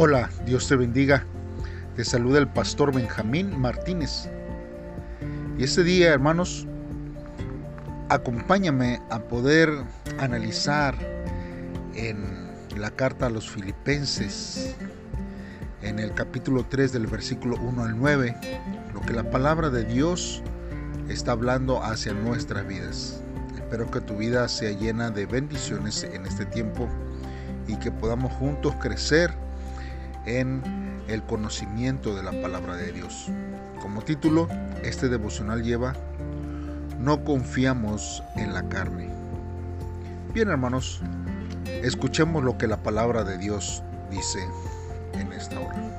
Hola, Dios te bendiga. Te saluda el pastor Benjamín Martínez. Y este día, hermanos, acompáñame a poder analizar en la carta a los filipenses, en el capítulo 3 del versículo 1 al 9, lo que la palabra de Dios está hablando hacia nuestras vidas. Espero que tu vida sea llena de bendiciones en este tiempo y que podamos juntos crecer en el conocimiento de la palabra de Dios. Como título, este devocional lleva No confiamos en la carne. Bien hermanos, escuchemos lo que la palabra de Dios dice en esta hora.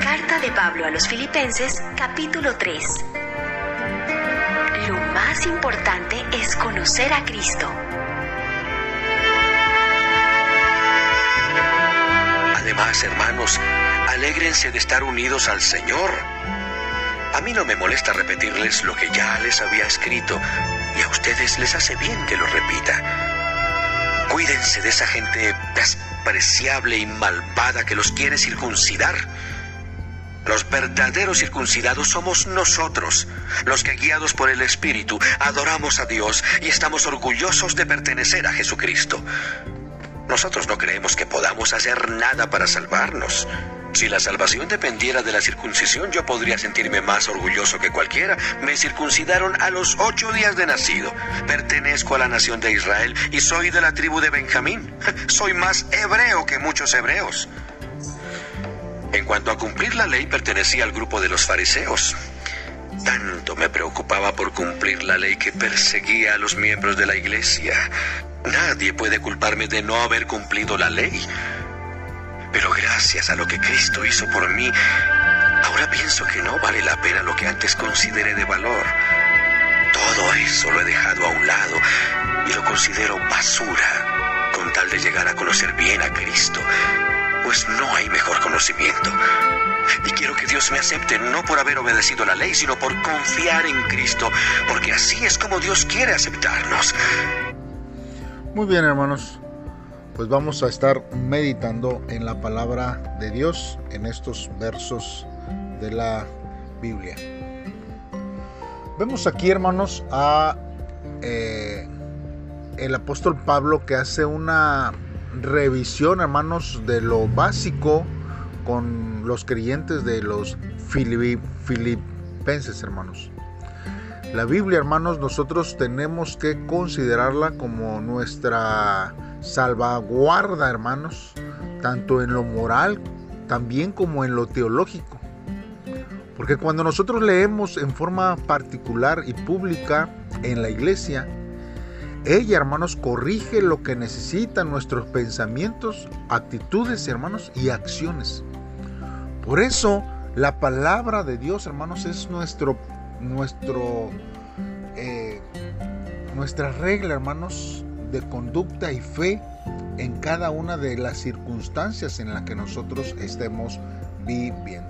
Carta de Pablo a los Filipenses, capítulo 3 más importante es conocer a Cristo. Además, hermanos, alégrense de estar unidos al Señor. A mí no me molesta repetirles lo que ya les había escrito y a ustedes les hace bien que lo repita. Cuídense de esa gente despreciable y malvada que los quiere circuncidar los verdaderos circuncidados somos nosotros, los que guiados por el Espíritu adoramos a Dios y estamos orgullosos de pertenecer a Jesucristo. Nosotros no creemos que podamos hacer nada para salvarnos. Si la salvación dependiera de la circuncisión, yo podría sentirme más orgulloso que cualquiera. Me circuncidaron a los ocho días de nacido. Pertenezco a la nación de Israel y soy de la tribu de Benjamín. Soy más hebreo que muchos hebreos. En cuanto a cumplir la ley, pertenecía al grupo de los fariseos. Tanto me preocupaba por cumplir la ley que perseguía a los miembros de la iglesia. Nadie puede culparme de no haber cumplido la ley. Pero gracias a lo que Cristo hizo por mí, ahora pienso que no vale la pena lo que antes consideré de valor. Todo eso lo he dejado a un lado y lo considero basura con tal de llegar a conocer bien a Cristo pues no hay mejor conocimiento. Y quiero que Dios me acepte no por haber obedecido la ley, sino por confiar en Cristo, porque así es como Dios quiere aceptarnos. Muy bien, hermanos. Pues vamos a estar meditando en la palabra de Dios en estos versos de la Biblia. Vemos aquí, hermanos, a eh, el apóstol Pablo que hace una revisión, hermanos, de lo básico con los creyentes de los filipenses, hermanos. La Biblia, hermanos, nosotros tenemos que considerarla como nuestra salvaguarda, hermanos, tanto en lo moral, también como en lo teológico. Porque cuando nosotros leemos en forma particular y pública en la iglesia, ella, hermanos, corrige lo que necesitan nuestros pensamientos, actitudes, hermanos, y acciones. Por eso, la palabra de Dios, hermanos, es nuestro, nuestro, eh, nuestra regla, hermanos, de conducta y fe en cada una de las circunstancias en las que nosotros estemos viviendo.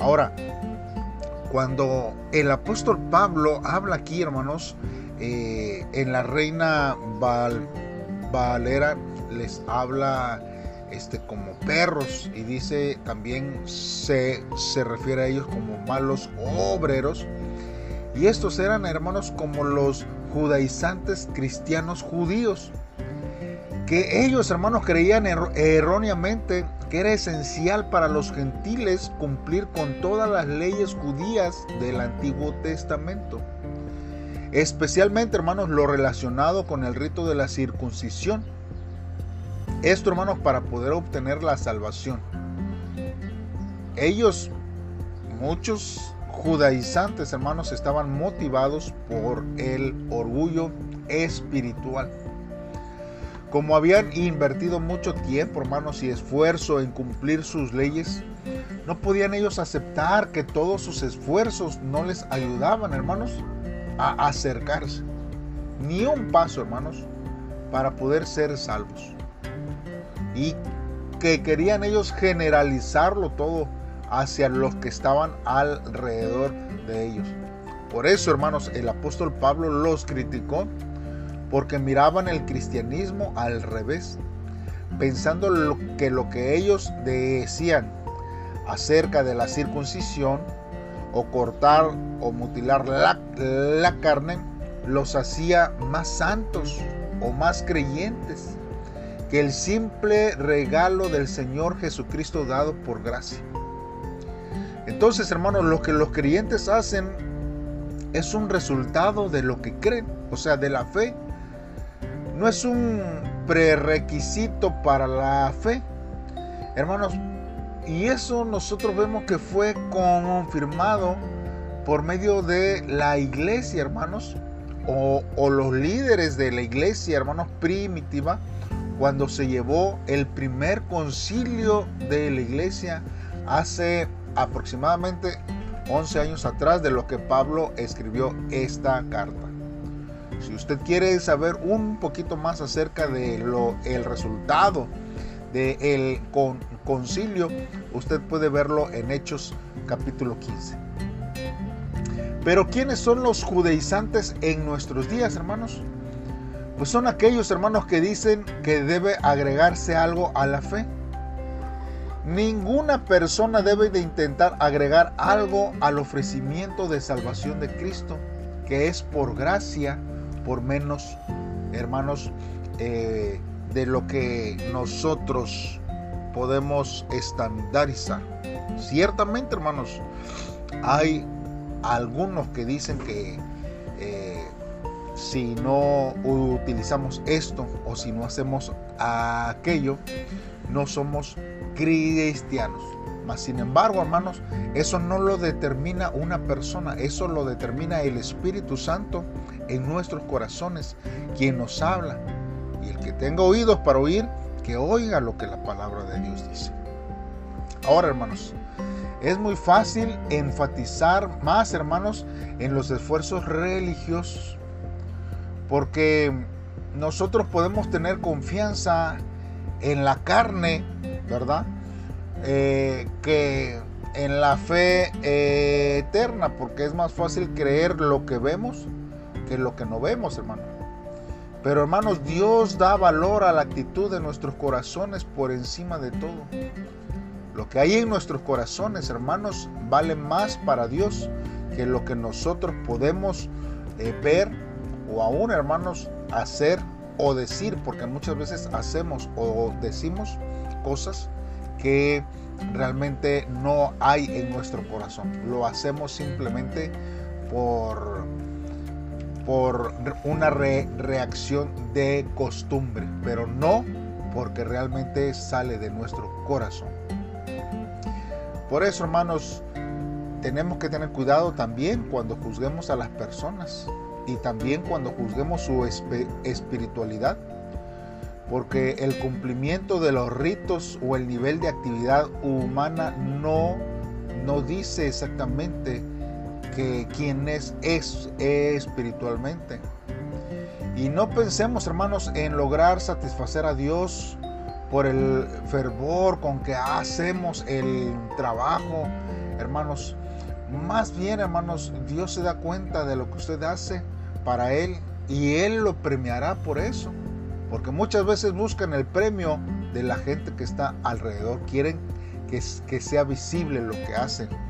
Ahora, cuando el apóstol Pablo habla aquí, hermanos, eh, en la reina Valera les habla este, como perros y dice también se, se refiere a ellos como malos obreros. Y estos eran hermanos como los judaizantes cristianos judíos, que ellos hermanos creían erróneamente que era esencial para los gentiles cumplir con todas las leyes judías del Antiguo Testamento. Especialmente, hermanos, lo relacionado con el rito de la circuncisión. Esto, hermanos, para poder obtener la salvación. Ellos, muchos judaizantes, hermanos, estaban motivados por el orgullo espiritual. Como habían invertido mucho tiempo, hermanos, y esfuerzo en cumplir sus leyes, no podían ellos aceptar que todos sus esfuerzos no les ayudaban, hermanos, a acercarse. Ni un paso, hermanos, para poder ser salvos. Y que querían ellos generalizarlo todo hacia los que estaban alrededor de ellos. Por eso, hermanos, el apóstol Pablo los criticó porque miraban el cristianismo al revés, pensando que lo que ellos decían acerca de la circuncisión o cortar o mutilar la, la carne los hacía más santos o más creyentes que el simple regalo del Señor Jesucristo dado por gracia. Entonces, hermanos, lo que los creyentes hacen es un resultado de lo que creen, o sea, de la fe. No es un prerequisito para la fe. Hermanos, y eso nosotros vemos que fue confirmado por medio de la iglesia, hermanos, o, los líderes de la iglesia, hermanos, primitiva, cuando se llevó el primer concilio de la iglesia hace aproximadamente 11 años atrás de lo que Pablo escribió esta carta. Si usted quiere saber un poquito más acerca de lo el resultado del concilio, usted puede verlo en Hechos capítulo 15. Pero ¿quiénes son los judaizantes en nuestros días, hermanos? Pues son aquellos hermanos que dicen que debe agregarse algo a la fe. Ninguna persona debe de intentar agregar algo al ofrecimiento de salvación de Cristo, que es por gracia, por menos, hermanos, eh, de lo que nosotros podemos estandarizar. Ciertamente, hermanos, hay algunos que dicen que eh, si no utilizamos esto o si no hacemos aquello, no somos cristianos. Mas sin embargo, hermanos, eso no lo determina una persona, eso lo determina el Espíritu Santo en nuestros corazones, quien nos habla. Y el que tenga oídos para oír, que oiga lo que la palabra de Dios dice. Ahora, hermanos, es muy fácil enfatizar más, hermanos, en los esfuerzos religiosos, porque nosotros podemos tener confianza en la carne, ¿verdad? Eh, que en la fe eh, eterna, porque es más fácil creer lo que vemos que lo que no vemos, hermano. Pero hermanos, Dios da valor a la actitud de nuestros corazones por encima de todo. Lo que hay en nuestros corazones, hermanos, vale más para Dios que lo que nosotros podemos eh, ver o aún, hermanos, hacer o decir, porque muchas veces hacemos o decimos cosas que realmente no hay en nuestro corazón. Lo hacemos simplemente por, por una reacción de costumbre, pero no porque realmente sale de nuestro corazón. Por eso, hermanos, tenemos que tener cuidado también cuando juzguemos a las personas y también cuando juzguemos su espiritualidad porque el cumplimiento de los ritos o el nivel de actividad humana no, no dice exactamente que quién es, es, espiritualmente. Y no pensemos, hermanos, en lograr satisfacer a Dios por el fervor con que hacemos el trabajo, hermanos. Más bien, hermanos, Dios se da cuenta de lo que usted hace para Él y Él lo premiará por eso. Porque muchas veces buscan el premio de la gente que está alrededor. Quieren que sea visible lo que hacen.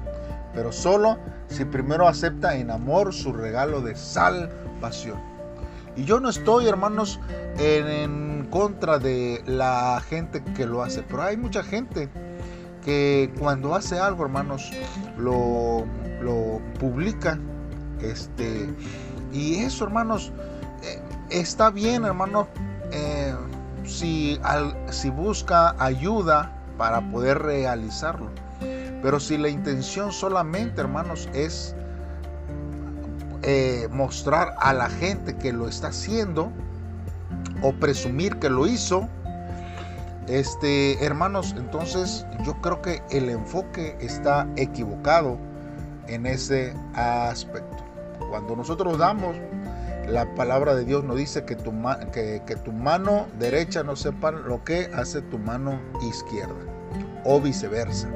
Pero solo si primero acepta en amor su regalo de salvación. Y yo no estoy, hermanos, en, contra de la gente que lo hace. Pero hay mucha gente que cuando hace algo, hermanos, lo, lo publica. Este, y eso, hermanos, eh, está bien, hermanos, eh, si, si busca ayuda para poder realizarlo. Pero si la intención solamente, hermanos, es eh, mostrar a la gente que lo está haciendo o presumir que lo hizo, este, hermanos, entonces yo creo que el enfoque está equivocado en ese aspecto. Cuando nosotros damos la palabra de Dios nos dice que tu, que, que tu mano derecha no sepa lo que hace tu mano izquierda o viceversa,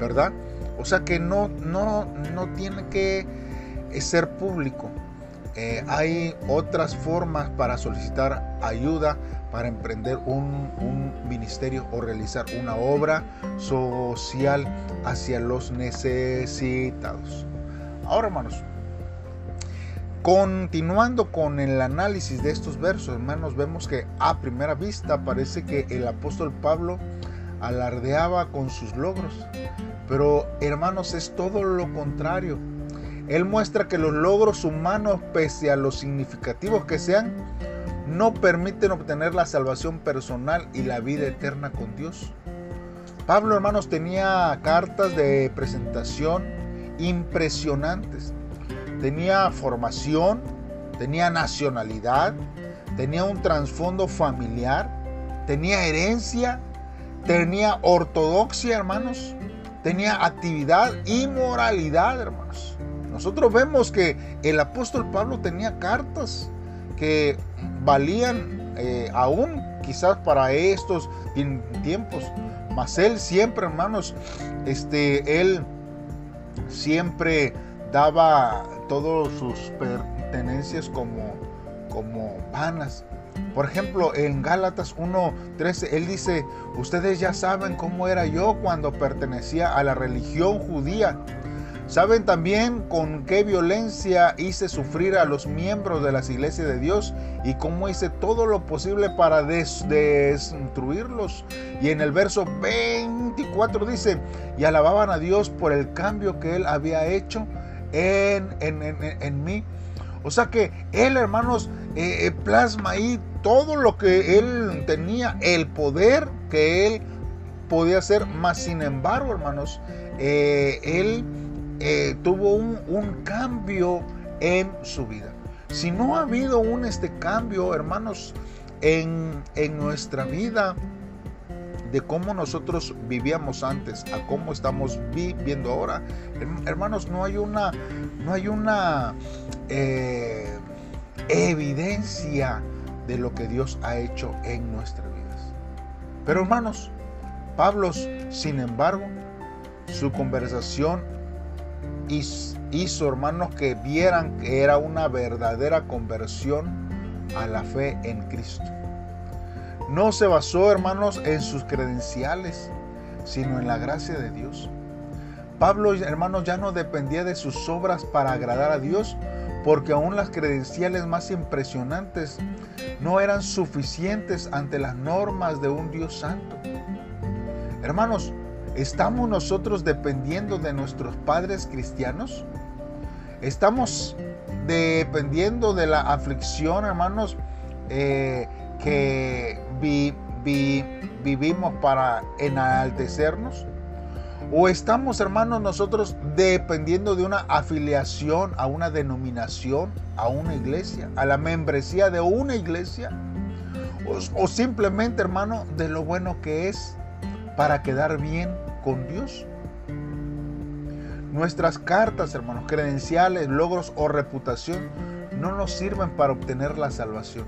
¿verdad? O sea que no, no, no tiene que ser público. Eh, hay otras formas para solicitar ayuda para emprender un, un, ministerio o realizar una obra social hacia los necesitados. Ahora, hermanos, continuando con el análisis de estos versos, hermanos, vemos que a primera vista parece que el apóstol Pablo alardeaba con sus logros, pero hermanos, es todo lo contrario él muestra que los logros humanos, pese a lo significativos que sean, no permiten obtener la salvación personal y la vida eterna con Dios. Pablo, hermanos, tenía cartas de presentación impresionantes. Tenía formación, tenía nacionalidad, tenía un trasfondo familiar, tenía herencia, tenía ortodoxia, hermanos, tenía actividad y moralidad, hermanos. Nosotros vemos que el apóstol Pablo tenía cartas que valían eh, aún quizás para estos tiempos. Mas él siempre, hermanos, este, él siempre daba todas sus pertenencias como, como vanas. Por ejemplo, en Gálatas 1.13, él dice, ustedes ya saben cómo era yo cuando pertenecía a la religión judía Saben también con qué violencia hice sufrir a los miembros de las iglesias de Dios y cómo hice todo lo posible para destruirlos. Y en el verso 24 dice, y alababan a Dios por el cambio que él había hecho en, en, mí. O sea que él, hermanos, eh, eh, plasma ahí todo lo que él tenía, el poder que él podía hacer. Más sin embargo, hermanos, eh, él eh, tuvo un, cambio en su vida. Si no ha habido un este cambio, hermanos, en, nuestra vida, de cómo nosotros vivíamos antes a cómo estamos viviendo ahora, hermanos, no hay una, no hay una eh, evidencia de lo que Dios ha hecho en nuestras vidas. Pero hermanos, Pablo, sin embargo, su conversación hizo, hermanos, que vieran que era una verdadera conversión a la fe en Cristo. No se basó, hermanos, en sus credenciales, sino en la gracia de Dios. Pablo, hermanos, ya no dependía de sus obras para agradar a Dios, porque aún las credenciales más impresionantes no eran suficientes ante las normas de un Dios santo. Hermanos, ¿Estamos nosotros dependiendo de nuestros padres cristianos? ¿Estamos dependiendo de la aflicción, hermanos, eh, que vivimos para enaltecernos? ¿O estamos, hermanos, nosotros dependiendo de una afiliación a una denominación, a una iglesia, a la membresía de una iglesia? ¿O, simplemente, hermano, de lo bueno que es para quedar bien con Dios. Nuestras cartas, hermanos, credenciales, logros o reputación no nos sirven para obtener la salvación.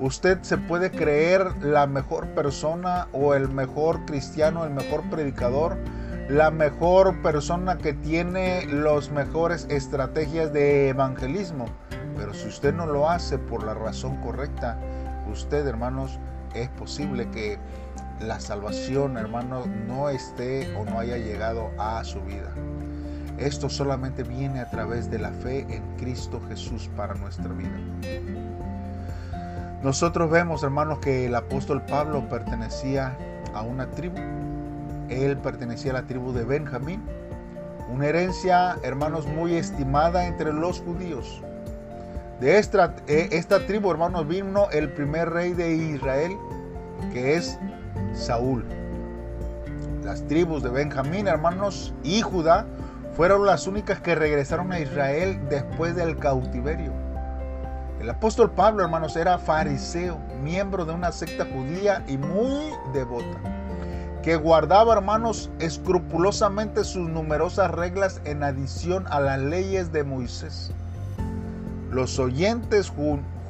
Usted se puede creer la mejor persona o el mejor cristiano, el mejor predicador, la mejor persona que tiene las mejores estrategias de evangelismo. Pero si usted no lo hace por la razón correcta, usted, hermanos, es posible que la salvación, hermano, no esté o no haya llegado a su vida. Esto solamente viene a través de la fe en Cristo Jesús para nuestra vida. Nosotros vemos, hermanos, que el apóstol Pablo pertenecía a una tribu. Él pertenecía a la tribu de Benjamín, una herencia, hermanos, muy estimada entre los judíos. De esta, eh, esta tribu, hermanos, vino el primer rey de Israel, que es Saúl. Las tribus de Benjamín, hermanos, y Judá fueron las únicas que regresaron a Israel después del cautiverio. El apóstol Pablo, hermanos, era fariseo, miembro de una secta judía y muy devota, que guardaba, hermanos, escrupulosamente sus numerosas reglas en adición a las leyes de Moisés. Los oyentes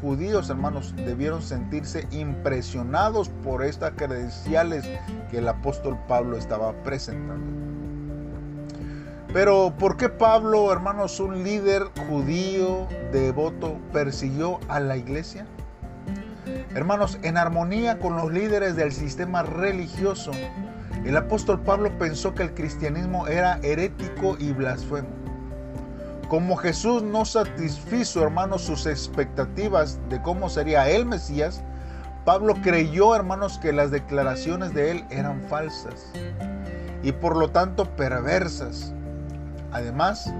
judíos, hermanos, debieron sentirse impresionados por estas credenciales que el apóstol Pablo estaba presentando. Pero ¿por qué Pablo, hermanos, un líder judío devoto, persiguió a la iglesia? Hermanos, en armonía con los líderes del sistema religioso, el apóstol Pablo pensó que el cristianismo era herético y blasfemo. Como Jesús no satisfizo, hermanos, sus expectativas de cómo sería el Mesías, Pablo creyó, hermanos, que las declaraciones de él eran falsas y por lo tanto perversas. Además,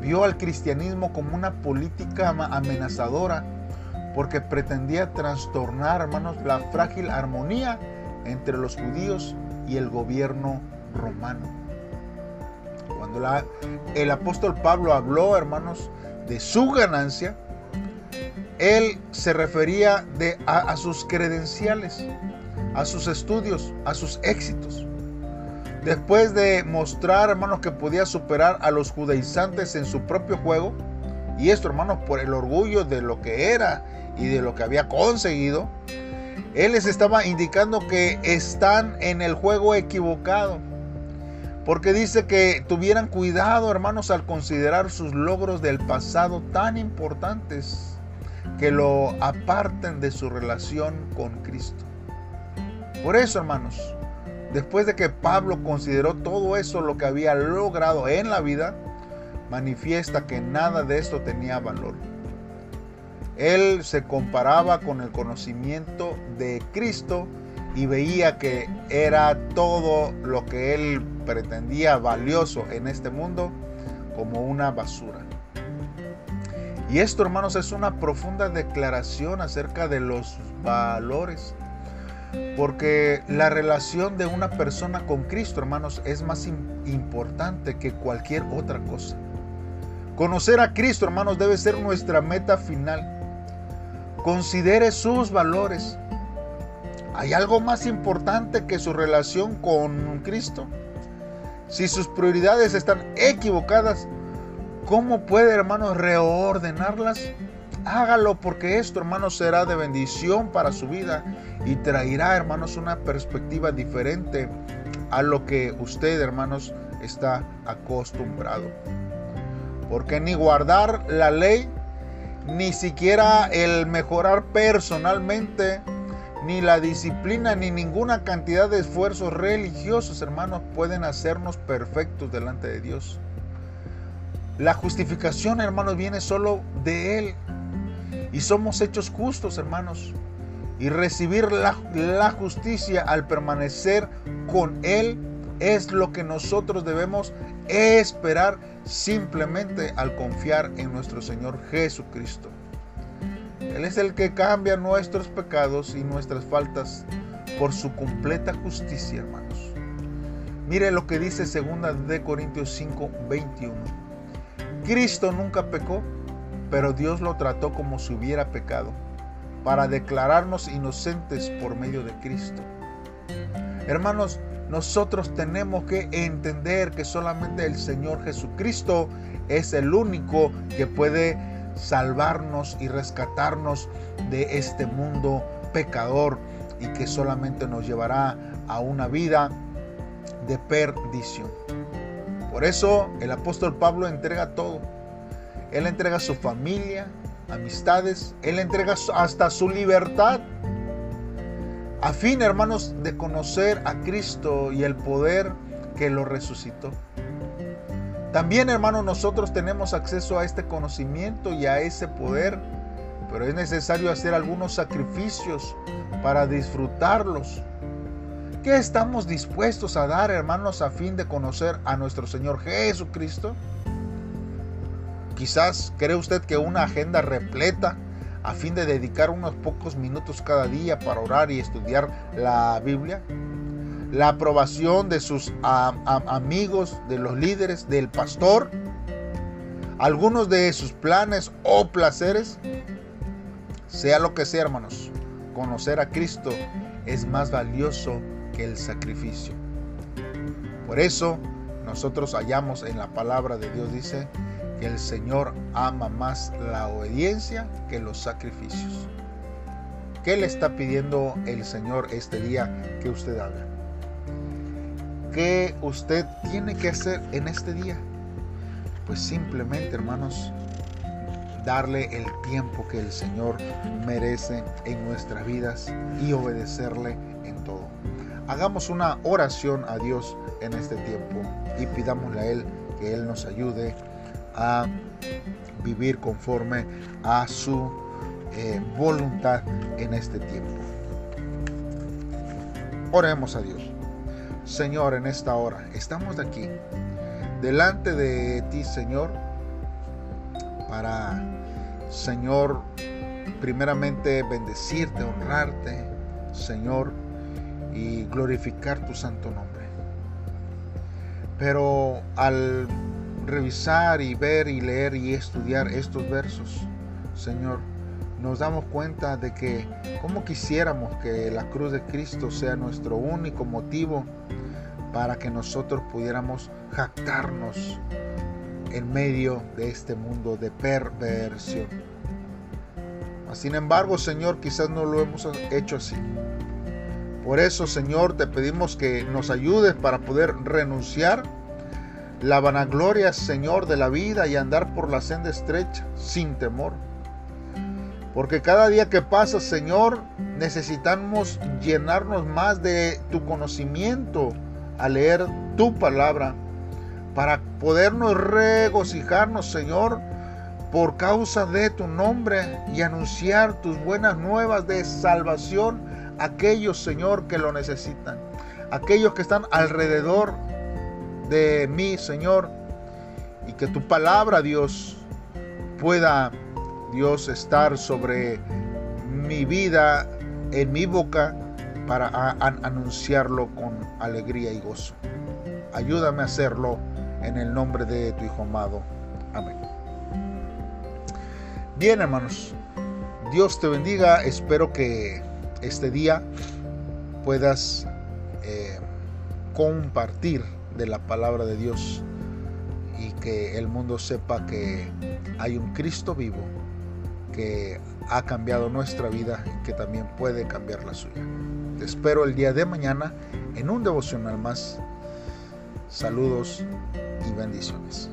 vio al cristianismo como una política amenazadora porque pretendía trastornar, hermanos, la frágil armonía entre los judíos y el gobierno romano. Cuando el apóstol Pablo habló, hermanos, de su ganancia, él se refería de, a, sus credenciales, a sus estudios, a sus éxitos. Después de mostrar, hermanos, que podía superar a los judaizantes en su propio juego, y esto, hermanos, por el orgullo de lo que era y de lo que había conseguido, él les estaba indicando que están en el juego equivocado. Porque dice que tuvieran cuidado, hermanos, al considerar sus logros del pasado tan importantes que lo aparten de su relación con Cristo. Por eso, hermanos, después de que Pablo consideró todo eso lo que había logrado en la vida, manifiesta que nada de esto tenía valor. Él se comparaba con el conocimiento de Cristo y veía que era todo lo que él pretendía valioso en este mundo como una basura. Y esto, hermanos, es una profunda declaración acerca de los valores. Porque la relación de una persona con Cristo, hermanos, es más importante que cualquier otra cosa. Conocer a Cristo, hermanos, debe ser nuestra meta final. Considere sus valores. ¿Hay algo más importante que su relación con Cristo? Si sus prioridades están equivocadas, ¿cómo puede, hermanos, reordenarlas? Hágalo porque esto, hermanos, será de bendición para su vida y traerá, hermanos, una perspectiva diferente a lo que usted, hermanos, está acostumbrado. Porque ni guardar la ley ni siquiera el mejorar personalmente, ni la disciplina, ni ninguna cantidad de esfuerzos religiosos, hermanos, pueden hacernos perfectos delante de Dios. La justificación, hermanos, viene solo de Él. Y somos hechos justos, hermanos. Y recibir la, la justicia al permanecer con Él es lo que nosotros debemos esperar simplemente al confiar en nuestro Señor Jesucristo. Él es el que cambia nuestros pecados y nuestras faltas por su completa justicia, hermanos. Mire lo que dice 2 de Corintios 5, 21. Cristo nunca pecó, pero Dios lo trató como si hubiera pecado, para declararnos inocentes por medio de Cristo. Hermanos, nosotros tenemos que entender que solamente el Señor Jesucristo es el único que puede salvarnos y rescatarnos de este mundo pecador y que solamente nos llevará a una vida de perdición. Por eso el apóstol Pablo entrega todo. Él entrega su familia, amistades, él entrega hasta su libertad a fin, hermanos, de conocer a Cristo y el poder que lo resucitó. También, hermanos, nosotros tenemos acceso a este conocimiento y a ese poder, pero es necesario hacer algunos sacrificios para disfrutarlos. ¿Qué estamos dispuestos a dar, hermanos, a fin de conocer a nuestro Señor Jesucristo? Quizás cree usted que una agenda repleta a fin de dedicar unos pocos minutos cada día para orar y estudiar la Biblia? La aprobación de sus amigos, de los líderes, del pastor, algunos de sus planes o placeres, sea lo que sea, hermanos, conocer a Cristo es más valioso que el sacrificio. Por eso nosotros hallamos en la palabra de Dios, dice, el Señor ama más la obediencia que los sacrificios. ¿Qué le está pidiendo el Señor este día que usted haga? ¿Qué usted tiene que hacer en este día? pues simplemente, hermanos, darle el tiempo que el Señor merece en nuestras vidas y obedecerle en todo. Hagamos una oración a Dios en este tiempo y pidámosle a Él que Él nos ayude a vivir conforme a su eh, voluntad en este tiempo. Oremos a Dios. Señor, en esta hora estamos aquí delante de ti, Señor, para, Señor, primeramente bendecirte, honrarte, Señor, y glorificar tu santo nombre. Pero al revisar y ver y leer y estudiar estos versos, Señor, nos damos cuenta de que como quisiéramos que la cruz de Cristo sea nuestro único motivo para que nosotros pudiéramos jactarnos en medio de este mundo de perversión. Sin embargo, Señor, quizás no lo hemos hecho así. Por eso, Señor, te pedimos que nos ayudes para poder renunciar la vanagloria, Señor, de la vida y andar por la senda estrecha sin temor. Porque cada día que pasa, Señor, necesitamos llenarnos más de tu conocimiento al leer tu palabra para podernos regocijarnos, Señor, por causa de tu nombre y anunciar tus buenas nuevas de salvación a aquellos, Señor, que lo necesitan. Aquellos que están alrededor de mí, Señor, y que tu palabra, Dios, pueda, Dios, estar sobre mi vida, en mi boca, para anunciarlo con alegría y gozo. Ayúdame a hacerlo en el nombre de tu Hijo amado. Amén. Bien, hermanos, Dios te bendiga. Espero que este día puedas eh, compartir de la palabra de Dios y que el mundo sepa que hay un Cristo vivo que ha cambiado nuestra vida y que también puede cambiar la suya. Te espero el día de mañana en un devocional más. Saludos y bendiciones.